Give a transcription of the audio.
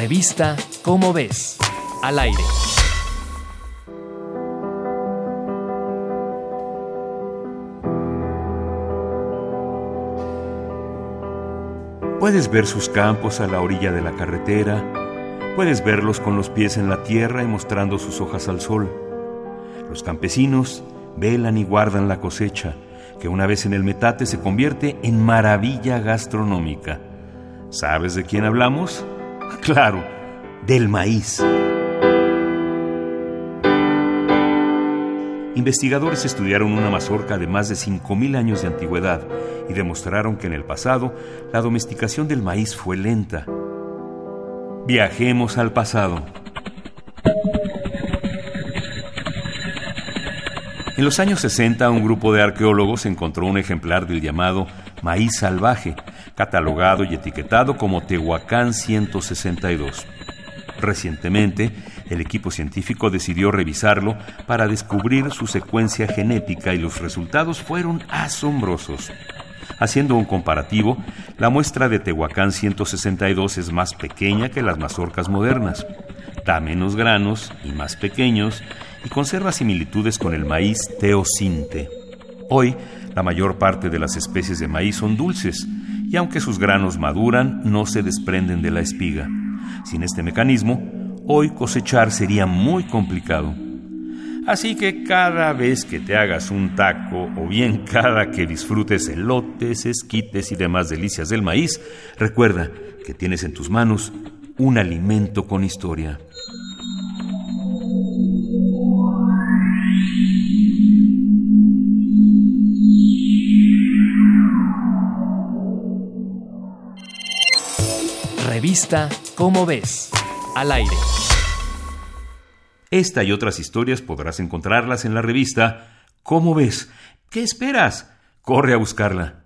Revista Cómo ves, al aire. Puedes ver sus campos a la orilla de la carretera, puedes verlos con los pies en la tierra y mostrando sus hojas al sol. Los campesinos velan y guardan la cosecha, que una vez en el metate se convierte en maravilla gastronómica. ¿Sabes de quién hablamos? Claro, del maíz. Investigadores estudiaron una mazorca de más de 5.000 años de antigüedad y demostraron que en el pasado la domesticación del maíz fue lenta. Viajemos al pasado. En los años 60, un grupo de arqueólogos encontró un ejemplar del llamado maíz salvaje, catalogado y etiquetado como Tehuacán 162. Recientemente, el equipo científico decidió revisarlo para descubrir su secuencia genética y los resultados fueron asombrosos. Haciendo un comparativo, la muestra de Tehuacán 162 es más pequeña que las mazorcas modernas, da menos granos y más pequeños y conserva similitudes con el maíz teocinte. Hoy, la mayor parte de las especies de maíz son dulces y aunque sus granos maduran, no se desprenden de la espiga. Sin este mecanismo, hoy cosechar sería muy complicado. Así que cada vez que te hagas un taco o bien cada que disfrutes elotes, esquites y demás delicias del maíz, recuerda que tienes en tus manos un alimento con historia. Revista Cómo ves, al aire. Esta y otras historias podrás encontrarlas en la revista ¿Cómo ves? ¿Qué esperas? Corre a buscarla.